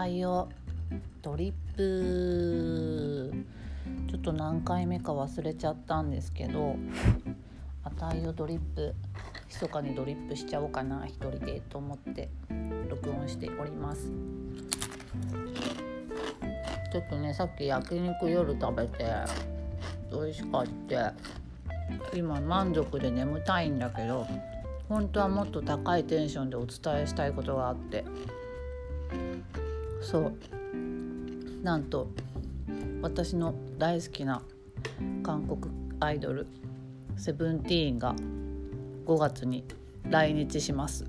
始まりましたあたいをドリップ。ちょっと何回目か忘れちゃったんですけどあたいをドリップ。密かにドリップしちゃおうかな一人でと思って録音しております。ちょっとねさっき焼肉夜食べて美味しかった。今満足で眠たいんだけど本当はもっと高いテンションでお伝えしたいことがあって。そう。なんと私の大好きな韓国アイドルセブンティーンが5月に来日します。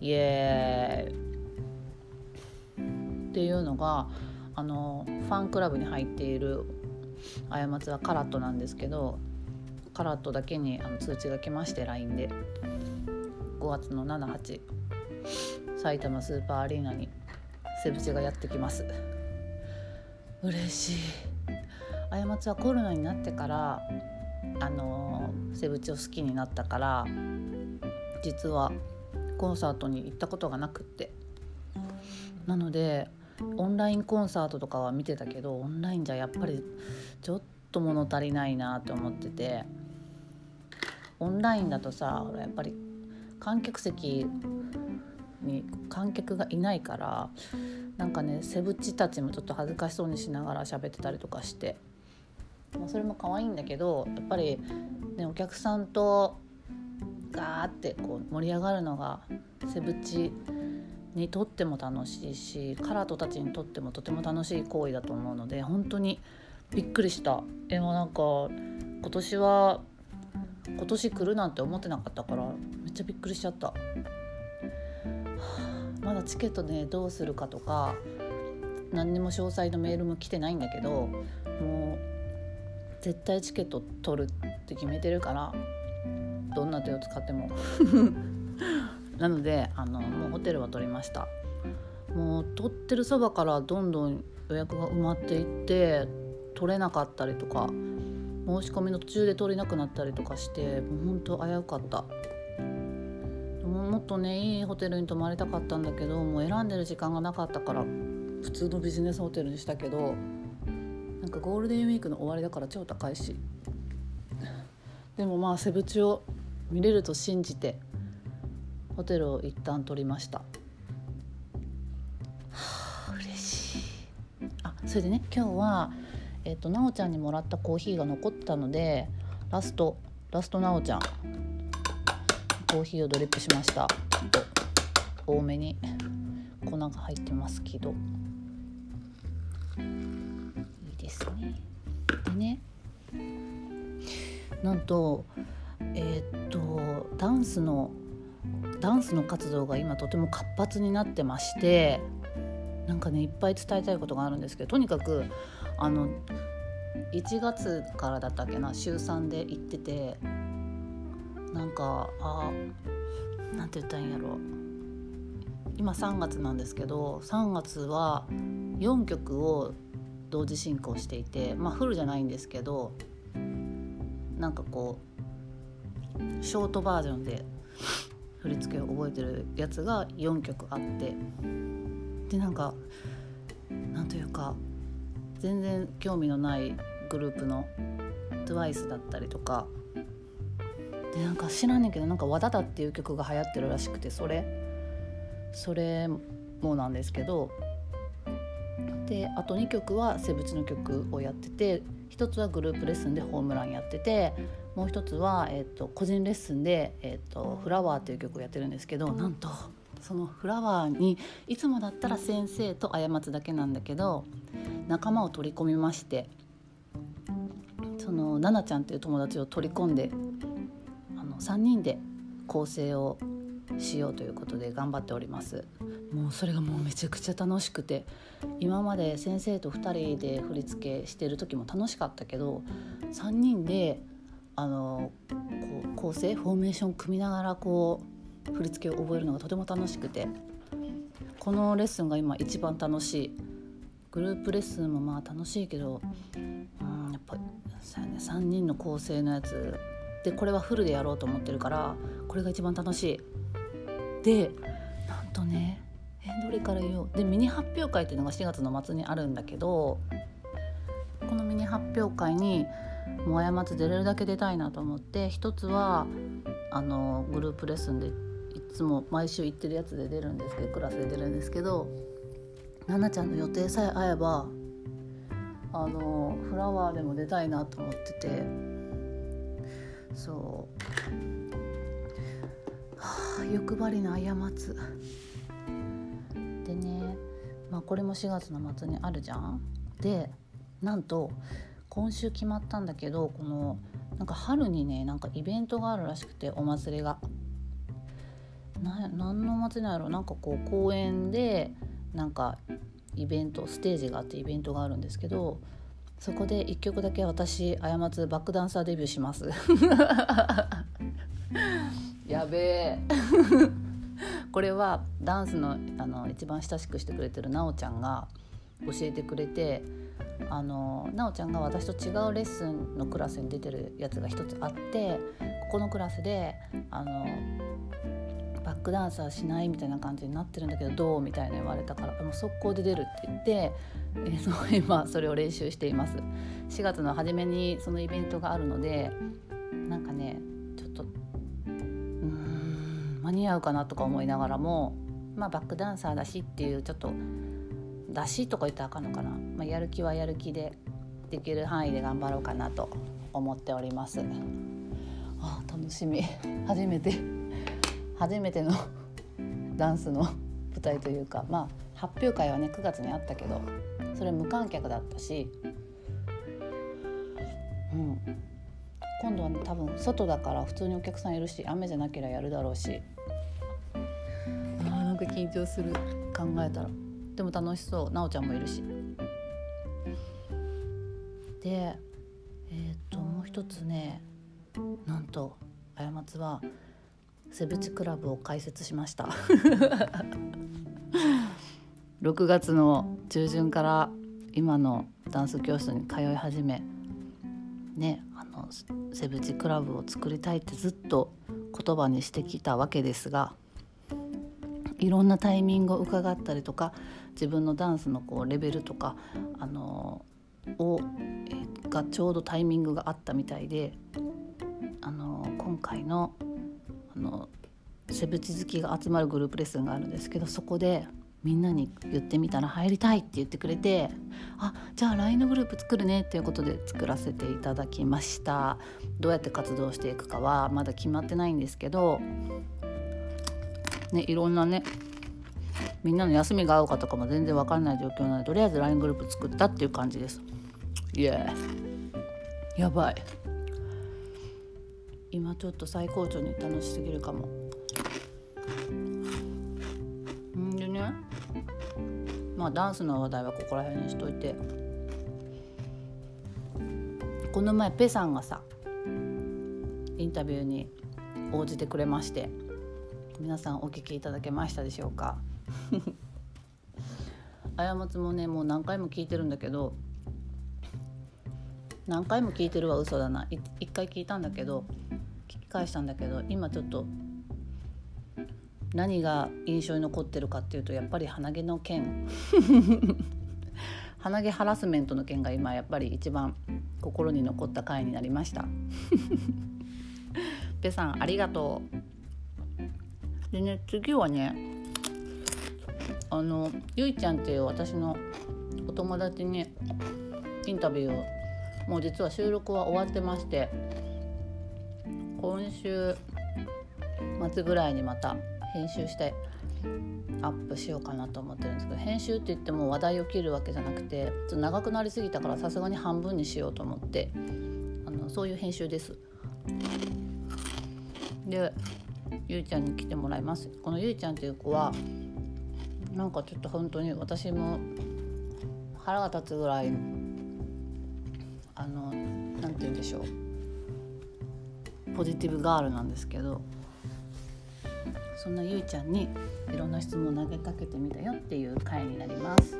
イエーイ。っていうのがあのファンクラブに入っている過ちはカラットなんですけどカラットだけにあの通知が来まして LINE で。5月の78埼玉スーパーアリーナにセブチがやってきます。嬉しい。過ちはコロナになってからあのセブチを好きになったから実はコンサートに行ったことがなくって。なのでオンラインコンサートとかは見てたけどオンラインじゃやっぱりちょっと物足りないなと思ってて。オンラインだとさやっぱり観客席に観客がいないからなんかねセブチたちもちょっと恥ずかしそうにしながら喋ってたりとかして、まあ、それも可愛いんだけどやっぱり、ね、お客さんとガーってこう盛り上がるのがセブチにとっても楽しいしカラトたちにとってもとても楽しい行為だと思うので本当にびっくりした。えもなんか今年は今年来るなんて思ってなかったからめっちゃびっくりしちゃった、まだチケットねどうするかとか何にも詳細のメールも来てないんだけどもう絶対チケット取るって決めてるからどんな手を使っても。なのであのもうホテルは取りました。もう取ってるそばからどんどん予約が埋まっていって取れなかったりとか申し込みの途中で取れなくなったりとかしてもうほんと危うかった。っとねいいホテルに泊まりたかったんだけどもう選んでる時間がなかったから普通のビジネスホテルにしたけどなんかゴールデンウィークの終わりだから超高いし。でもまあセブチを見れると信じてホテルを一旦取りました。はあ嬉しい。あそれでね今日はえっ、ー、となおちゃんにもらったコーヒーが残ったのでラストラストなおちゃん。コーヒーをドリップしました。多めに。粉が入ってますけど。いいですね。でね。なんとえっ、とダンスのダンスの活動が今とても活発になってましてなんかねいっぱい伝えたいことがあるんですけどとにかくあの1月からだったっけな週3で行っててなんかあなんて言ったんやろ今3月なんですけど3月は4曲を同時進行していてまあフルじゃないんですけどなんかこうショートバージョンで振り付けを覚えてるやつが4曲あってでなんかなんというか全然興味のないグループの TWICE だったりとかでなんか知らんねんけどなんか「和田だ」っていう曲が流行ってるらしくてそれ。それもなんですけど。であと2曲はセブチの曲をやってて1つはグループレッスンでホームランやっててもう一つは、えーと、個人レッスンで、えーと「フラワー」という曲をやってるんですけどなんとそのフラワーにいつもだったら先生と過つだけなんだけど仲間を取り込みまして。その奈々ちゃんっていう友達を取り込んで3人で構成をしようということで頑張っております。もうそれがもうめちゃくちゃ楽しくて今まで先生と2人で振り付けしてる時も楽しかったけど3人であのこう構成フォーメーション組みながらこう振り付けを覚えるのがとても楽しくてこのレッスンが今一番楽しい。グループレッスンもまあ楽しいけどうんやっぱり3人の構成のやつでこれはフルでやろうと思ってるからこれが一番楽しい。でなんとねえどれから言おうでミニ発表会っていうのが4月の末にあるんだけどこのミニ発表会にもう過ち出れるだけ出たいなと思って一つはあのグループレッスンでいつも毎週行ってるやつで出るんですけどクラスで出るんですけど奈々ちゃんの予定さえ合えばあのフラワーでも出たいなと思っててそう。はあ欲張りな過つでねまあこれも4月の末にあるじゃん。でなんと今週決まったんだけどこのなんか春にねなんかイベントがあるらしくてお祭りが。な何のお祭りなんやろなんかこう公園でなんかイベントステージがあってイベントがあるんですけどそこで1曲だけ私過つバックダンサーデビューします。やべえ。これはダンスのあの一番親しくしてくれてるなおちゃんが教えてくれてあのなおちゃんが私と違うレッスンのクラスに出てるやつが一つあってここのクラスであのバックダンサーしないみたいな感じになってるんだけどどうみたいな言われたからもう速攻で出るって言って、えー、今それを練習しています。4月の初めにそのイベントがあるのでなんかねちょっとうん間に合うかなとか思いながらもまあバックダンサーだしっていうちょっとだしとか言ったらあかんのかな、まあ、やる気はやる気でできる範囲で頑張ろうかなと思っております。あ楽しみ。初めて。初めての ダンスの舞台というかまあ発表会はね9月にあったけどそれ無観客だったしうん。今度はね多分外だから普通にお客さんいるし雨じゃなければやるだろうし。あなんか緊張する。考えたら。でも楽しそう。なおちゃんもいるし。でえっ、ー、ともう一つねなんと過つはセブチクラブを開設しました。6月の中旬から今のダンス教室に通い始めねあのセブチクラブを作りたいってずっと言葉にしてきたわけですがいろんなタイミングを伺ったりとか自分のダンスのこうレベルとかあのを、がちょうどタイミングがあったみたいであの今回のあのセブチ好きが集まるグループレッスンがあるんですけどそこでみんなに言ってみたら入りたいって言ってくれてあじゃあ LINE のグループ作るねっていうことで作らせていただきました。どうやって活動していくかはまだ決まってないんですけどねいろんなねみんなの休みが合うかとかも全然分かんない状況なのでとりあえず LINE グループ作ったっていう感じです。イエーやばい。今ちょっと最高潮に楽しすぎるかも。んでねまあダンスの話題はここら辺にしといて。この前ペさんがさインタビューに応じてくれまして皆さんお聞きいただけましたでしょうか？過ちもねもう何回も聞いてるんだけど何回も聞いてるは嘘だな。一回聞いたんだけど返したんだけど今ちょっと何が印象に残ってるかっていうとやっぱり鼻毛の件。鼻毛ハラスメントの件が今やっぱり一番心に残った回になりました。ペさんありがとう。でね次はねあのゆいちゃんっていう私のお友達にインタビューをもう実は収録は終わってまして今週末ぐらいにまた編集してアップしようかなと思ってるんですけど編集って言っても話題を切るわけじゃなくてちょっと長くなりすぎたからさすがに半分にしようと思ってあのそういう編集です。でゆいちゃんに来てもらいますこのゆいちゃんっていう子はなんかちょっと本当に私も腹が立つぐらいあの何て言うんでしょうポジティブガールなんですけどそんなゆいちゃんにいろんな質問を投げかけてみたよっていう回になります。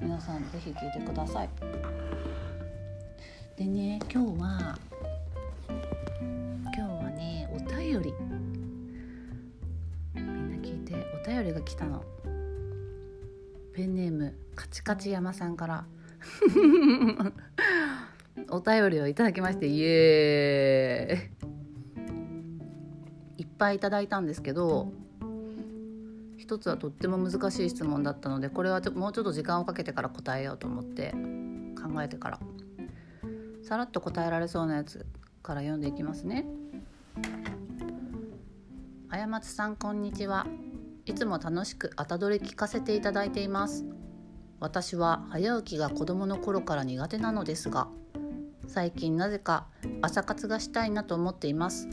皆さん是非聞いてください。でね今日は今日はねお便り。みんな聞いてお便便りが来たの。ペンネームカチカチ山さんから。お便りをいただきましてイエーイ。いっぱいいただいたんですけど一つはとっても難しい質問だったのでこれはもうちょっと時間をかけてから答えようと思って考えてから。さらっと答えられそうなやつから読んでいきますね。あやまつさんこんにちは。いつも楽しく後取り聞かせていただいています。私は早起きが子供の頃から苦手なのですが最近なぜか朝活がしたいなと思っています。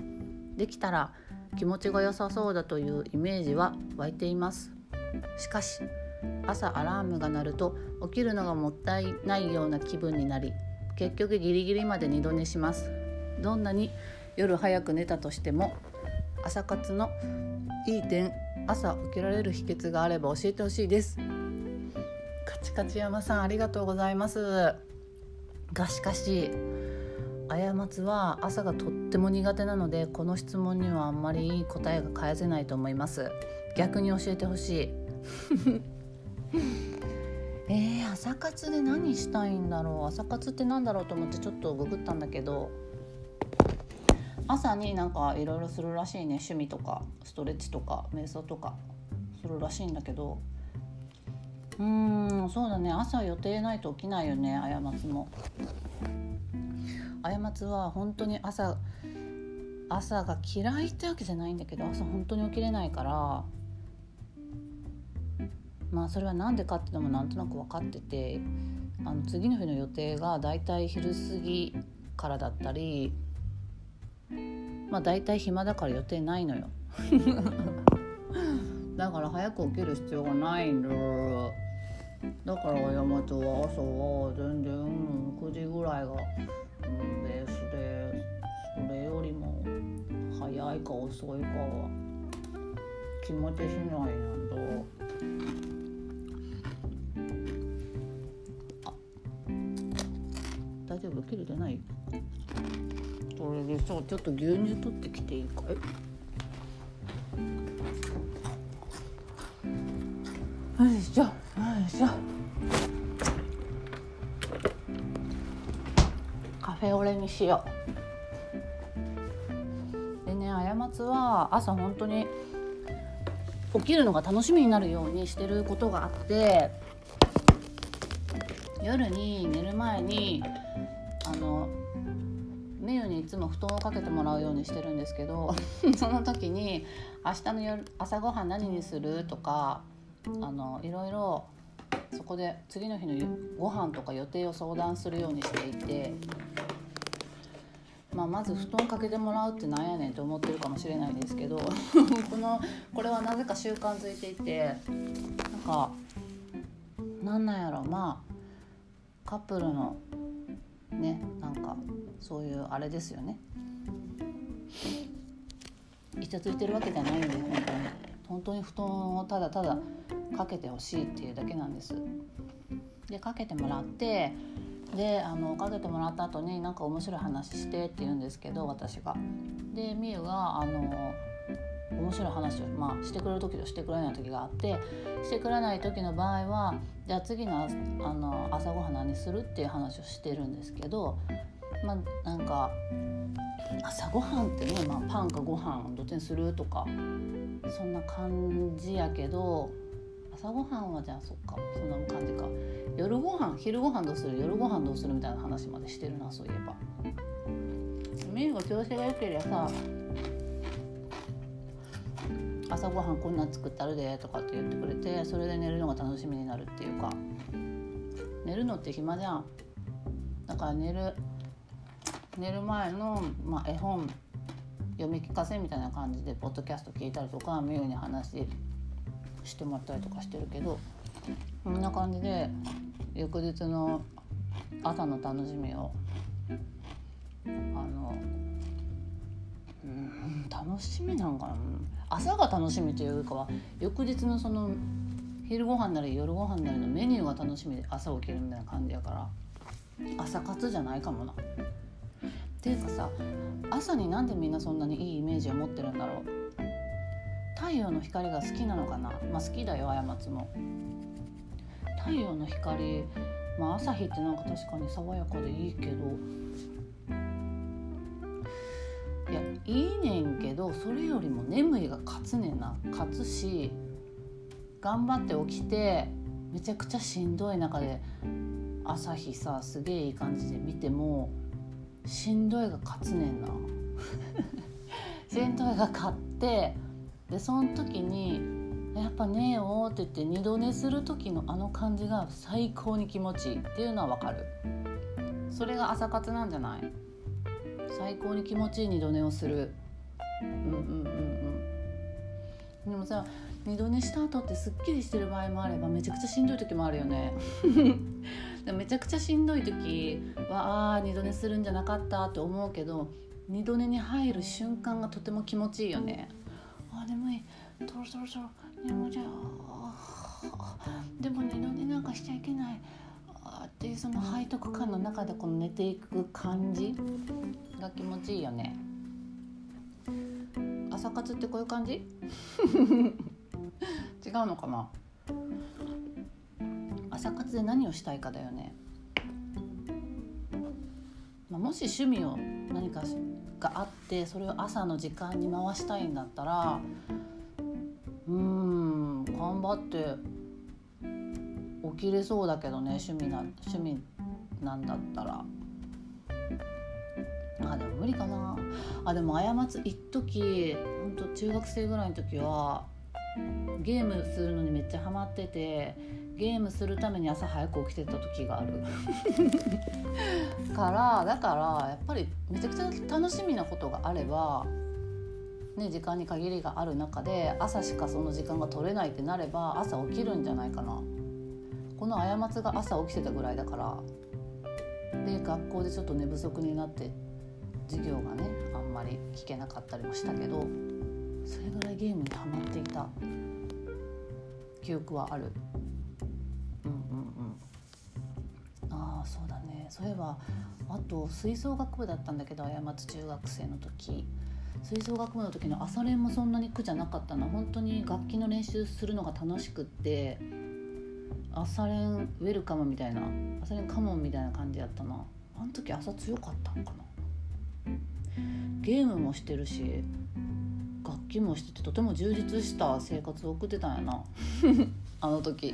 できたら気持ちが良さそうだというイメージは湧いています。しかし朝アラームが鳴ると起きるのがもったいないような気分になり結局ギリギリまで二度寝します。どんなに夜早く寝たとしても朝活のいい点朝起きられる秘訣があれば教えてほしいです。カチカチ山さんありがとうございます。がしかし過ちは朝がとっても苦手なのでこの質問にはあんまりいい答えが返せないと思います。逆に教えてほしい。えー、朝活で何したいんだろう？朝活って何だろうと思ってちょっとググったんだけど朝になんかいろいろするらしいね。趣味とかストレッチとか瞑想とかするらしいんだけどうんそうだね。朝予定ないと起きないよね過ちも。過ちは本当に朝朝が嫌いってわけじゃないんだけど朝本当に起きれないから。まあそれは何でかっていうのもなんとなく分かっててあの次の日の予定がだいたい昼過ぎからだったりまあ大体暇だから予定ないのよ。だから早く起きる必要がないんだだから山町は朝は全然9時ぐらいが、うん、ベースでそれよりも早いか遅いかは気持ちしないなん。だ大丈夫切れてないそれでさちょっと牛乳取ってきていいかいにしようでね過ちは朝本当に起きるのが楽しみになるようにしてることがあって夜に寝る前にあのメユにいつも布団をかけてもらうようにしてるんですけど その時に「明日の夜朝ごはん何にする?」とかあのいろいろそこで次の日のご飯とか予定を相談するようにしていて、まあ、まず布団かけてもらうってなんやねんって思ってるかもしれないですけど このこれはなぜか習慣づいていてなんかなんなんやろまあカップルのねなんかそういうあれですよね。イチャついてるわけじゃないんで本当に。本当に布団をただただかけてほしいっていうだけなんです。でかけてもらってであのかけてもらった後になんか面白い話してって言うんですけど私が。でみゆがあの面白い話を、まあ、してくれる時としてくれない時があってしてくれない時の場合はじゃあ次のあの朝ごはん何するっていう話をしてるんですけどまあなんか朝ごはんってね、まあ、パンかご飯どっちにするとかそんな感じやけど朝ごはんはじゃあそっか。そんな感じか。夜ご飯昼ご飯どうする？夜ご飯どうするみたいな話までしてるなそういえば。メイが調子が良ければさ朝ごはんこんなん作ったるでとかって言ってくれてそれで寝るのが楽しみになるっていうか。寝るのって暇じゃん。だから寝る寝る前の、まあ、絵本読み聞かせみたいな感じでポッドキャスト聞いたりとかミュウに話してもらったりとかしてるけどこんな感じで翌日の朝の楽しみをあのうん楽しみなんかな朝が楽しみというかは翌日のその昼ご飯なり夜ご飯なりのメニューが楽しみで朝起きるみたいな感じやから朝活じゃないかもな。っていうかさ朝になんでみんなそんなにいいイメージを持ってるんだろう太陽の光が好きなのかな？まあ好きだよ過つも。太陽の光まあ朝日ってなんか確かに爽やかでいいけど。いやいいねんけどそれよりも眠いが勝つねんな。勝つし頑張って起きてめちゃくちゃしんどい中で朝日さすげえいい感じで見てもしんどいが勝つねんな。しんどいが勝ってでその時に「やっぱねえよ」って言って二度寝する時のあの感じが最高に気持ちいいっていうのはわかる。それが朝活なんじゃない？最高に気持ちいい二度寝をする。うんうんうんうん。でもさ二度寝した後ってすっきりしてる場合もあればめちゃくちゃしんどい時もあるよね。めちゃくちゃしんどい時はあ二度寝するんじゃなかったって思うけど二度寝に入る瞬間がとても気持ちいいよね。あ眠いとろとろとろ眠いでも二度寝なんかしちゃいけない。あっていうその背徳感の中でこの寝ていく感じが気持ちいいよね。朝活ってこういう感じ？違うのかな？朝活で何をしたいかだよね、まあ、もし趣味を何かがあってそれを朝の時間に回したいんだったらうん頑張って起きれそうだけどね趣味な趣味なんだったら。あでも無理かな。あでも過ち一時ほんと中学生ぐらいの時はゲームするのにめっちゃハマっててゲームするために朝早く起きてた時がある からだからやっぱりめちゃくちゃ楽しみなことがあれば、ね、時間に限りがある中で朝しかその時間が取れないってなれば朝起きるんじゃないかな。この過つが朝起きてたぐらいだからで学校でちょっと寝不足になって授業がねあんまり聞けなかったりもしたけどそれぐらいゲームにハマっていた。記憶はある。うんうんうん。ああそうだね。そういえばあと吹奏楽部だったんだけど過つ中学生の時。吹奏楽部の時の朝練もそんなに苦じゃなかったな本当に楽器の練習するのが楽しくって朝練ウェルカムみたいな朝練カモンみたいな感じやったなあの時朝強かったんかな。ゲームもしてるし楽器もしててとても充実した生活を送ってたんやな。あの時。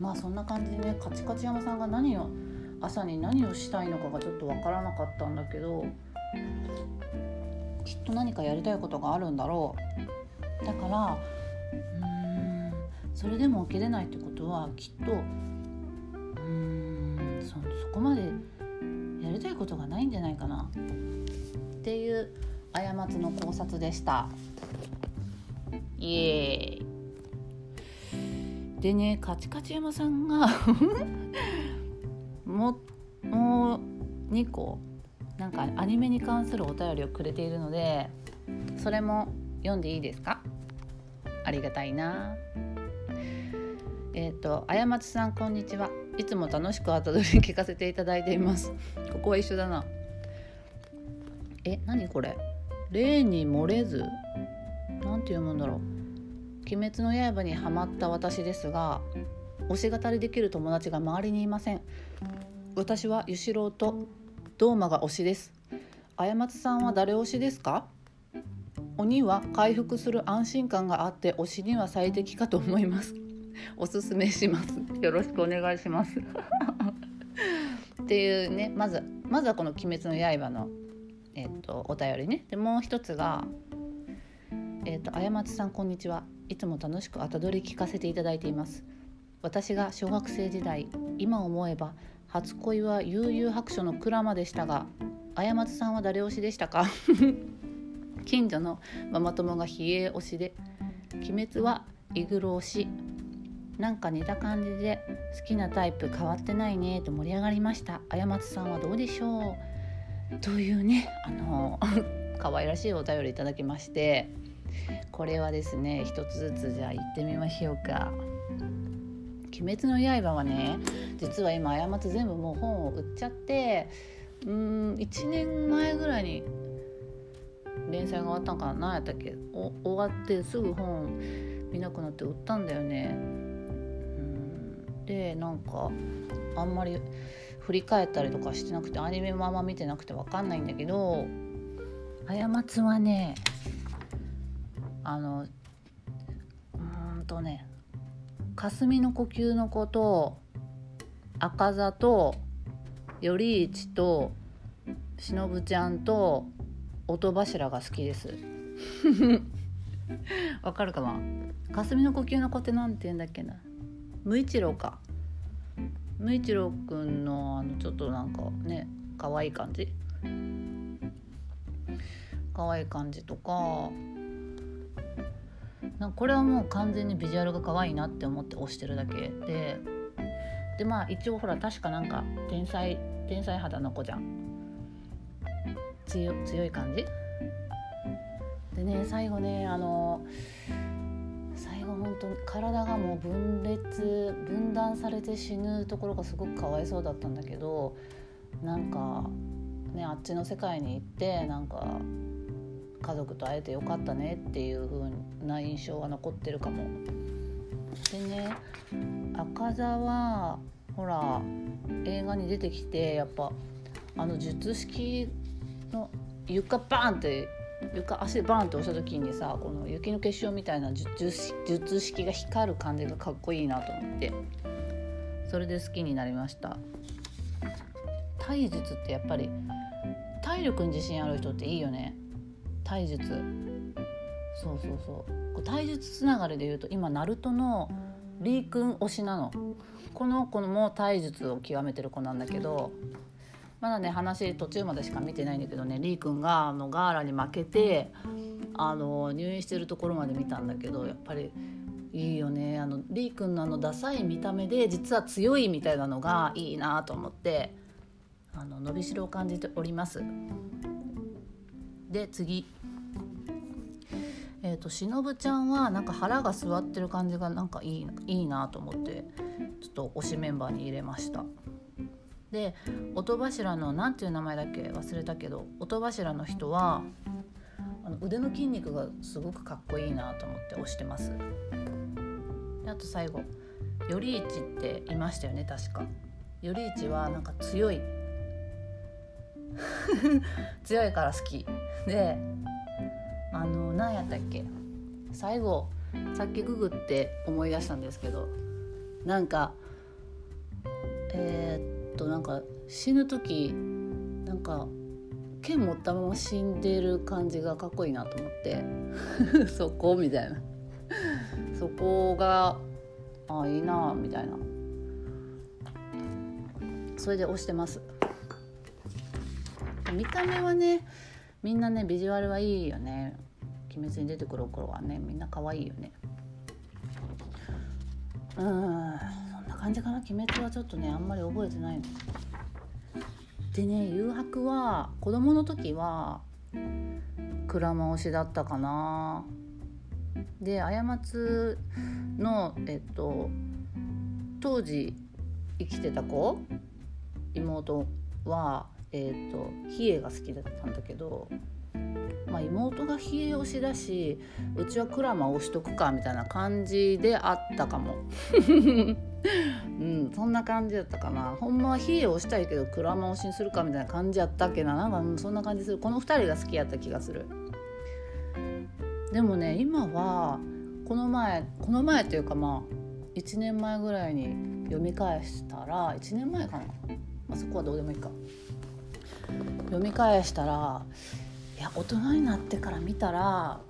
まあそんな感じでねカチカチ山さんが何を朝に何をしたいのかがちょっと分からなかったんだけどきっと何かやりたいことがあるんだろう。だからうんそれでも起きれないってことはきっとうんそそこまでやりたいことがないんじゃないかな。っていう過ちの考察でした。イエーイ。でねカチカチ山さんが ももう2個なんかアニメに関するお便りをくれているのでそれも読んでいいですか？ありがたいな。えっ、ー、と過ちさんこんにちは。いつも楽しく後取り聞かせていただいています。ここは一緒だな。え何これ？例に漏れずなんて読むんだろう。鬼滅の刃にはまった私ですが推し語りできる友達が周りにいません。私はゆしろうとドーマが推しです。過ちさんは誰推しですか？鬼は回復する安心感があって推しには最適かと思います。おすすめします。よろしくお願いします。っていうねまずまずはこの「鬼滅の刃の」えーと、お便りね。でもう一つが「えーと、過ちさんこんにちは。いつも楽しく後取り聞かせていただいています。私が小学生時代今思えば初恋は悠々白書のクラマでしたが過ちさんは誰推しでしたか？近所のママ友が比叡推しで鬼滅はイグロ推し。なんか似た感じで好きなタイプ変わってないねと盛り上がりました。過ちさんはどうでしょう？というねあの 可愛らしいお便りいただきましてこれはですね一つずつじゃあ行ってみましょうか。鬼滅の刃はね実は今過ち全部もう本を売っちゃってうん1年前ぐらいに連載が終わったんかな何やったっけ終わってすぐ本見なくなって売ったんだよねでなんかあんまり振り返ったりとかしてなくてアニメもあんま見てなくて分かんないんだけど過つはねあのうんとね霞の呼吸の子と赤座と頼一と忍ちゃんと音柱が好きです。わかるかな？霞の呼吸の子って何て言うんだっけな？無一郎か。無一郎くんのあのちょっとなんかね可愛い感じ。可愛い感じとかなんかこれはもう完全にビジュアルが可愛いなって思って押してるだけ。ででまあ一応ほら確かなんか天才天才肌の子じゃん。強強い感じ。でね最後ねあの本当に体がもう分裂分断されて死ぬところがすごくかわいそうだったんだけどなんかねあっちの世界に行ってなんか家族と会えてよかったねっていう風な印象が残ってるかも。でね赤座はほら映画に出てきてやっぱあの術式の床バーンって床足バーンって押した時にさこの雪の結晶みたいな術式が光る感じがかっこいいなと思って。それで好きになりました。体術ってやっぱり体力に自信ある人っていいよね。体術。そうそうそう。体術つながりで言うと今ナルトのリー君推しなの。この子も体術を極めてる子なんだけどまだね話途中までしか見てないんだけどねリー君があのガーラに負けてあの入院してるところまで見たんだけどやっぱりいいよね。あのリー君のあのダサい見た目で実は強いみたいなのがいいなと思ってあの伸びしろを感じております。で次。えーと、しのぶちゃんはなんか腹が座ってる感じがなんかいいいいなと思ってちょっと推しメンバーに入れましたで音柱の何ていう名前だっけ？忘れたけど音柱の人はあの腕の筋肉がすごくかっこいいなと思って推してます。あと最後頼一っていましたよね確か。頼一はなんか強い。強いから好き。であの何やったっけ？最後さっきググって思い出したんですけどなんかえー、っとなんか死ぬ時なんか剣持ったまま死んでる感じがかっこいいなと思って。そこみたいな。そこがあいいなみたいな。それで押してます。見た目はねみんなねビジュアルはいいよね。鬼滅に出てくる頃はねみんな可愛いよね。うん。感じかな？鬼滅はちょっとねあんまり覚えてない。のでね誘白は子供の時は鞍馬推しだったかな。で過つのえっと当時生きてた子妹はえーと、比叡が好きだったんだけど、まあ、妹が比叡推しだしうちはクラマ推しとくかみたいな感じであったかも。うん、そんな感じだったかな。ほんまは比叡推したいけどクラマ推しにするかみたいな感じやったっけな。なんか、そんな感じする。この2人が好きやった気がする。でもね今はこの前この前というかまあ1年前ぐらいに読み返したら1年前かな、まあ、そこはどうでもいいか。読み返したらいや大人になってから見たら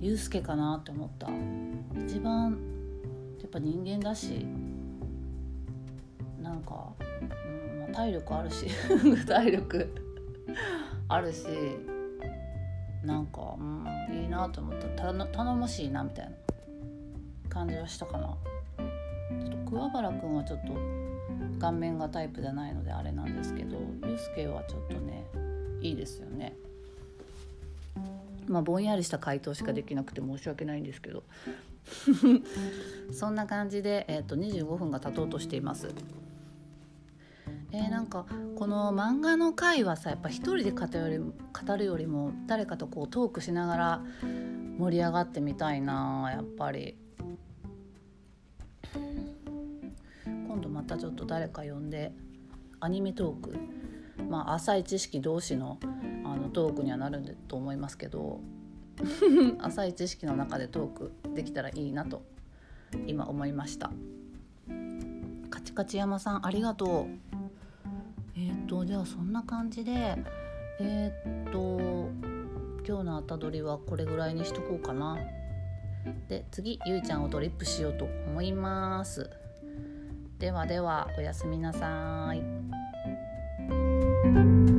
ユうスケかなって思った。一番やっぱ人間だしなんか、うん、体力あるし 体力あるしなんか、うん、いいなと思った。頼もしいなみたいな感じはしたかな。ちょっと桑原君はちょっと顔面がタイプじゃないのであれなんですけどユースケはちょっとねいいですよね。まあぼんやりした回答しかできなくて申し訳ないんですけど そんな感じで、えーと、25分が経とうとしています。えー、なんかこの漫画の回はさやっぱ一人で語るより語るよりも誰かとこうトークしながら盛り上がってみたいなやっぱり今度またちょっと誰か呼んでアニメトークまあ浅い知識同士のあのトークにはなると思いますけど 浅い知識の中でトークできたらいいなと今思いました。カチカチ山さんありがとう。えっ、ー、とじゃあそんな感じでえっ、ー、と今日のあたどりはこれぐらいにしとこうかな。で次ゆいちゃんをドリップしようと思います。ではではおやすみなさい thank you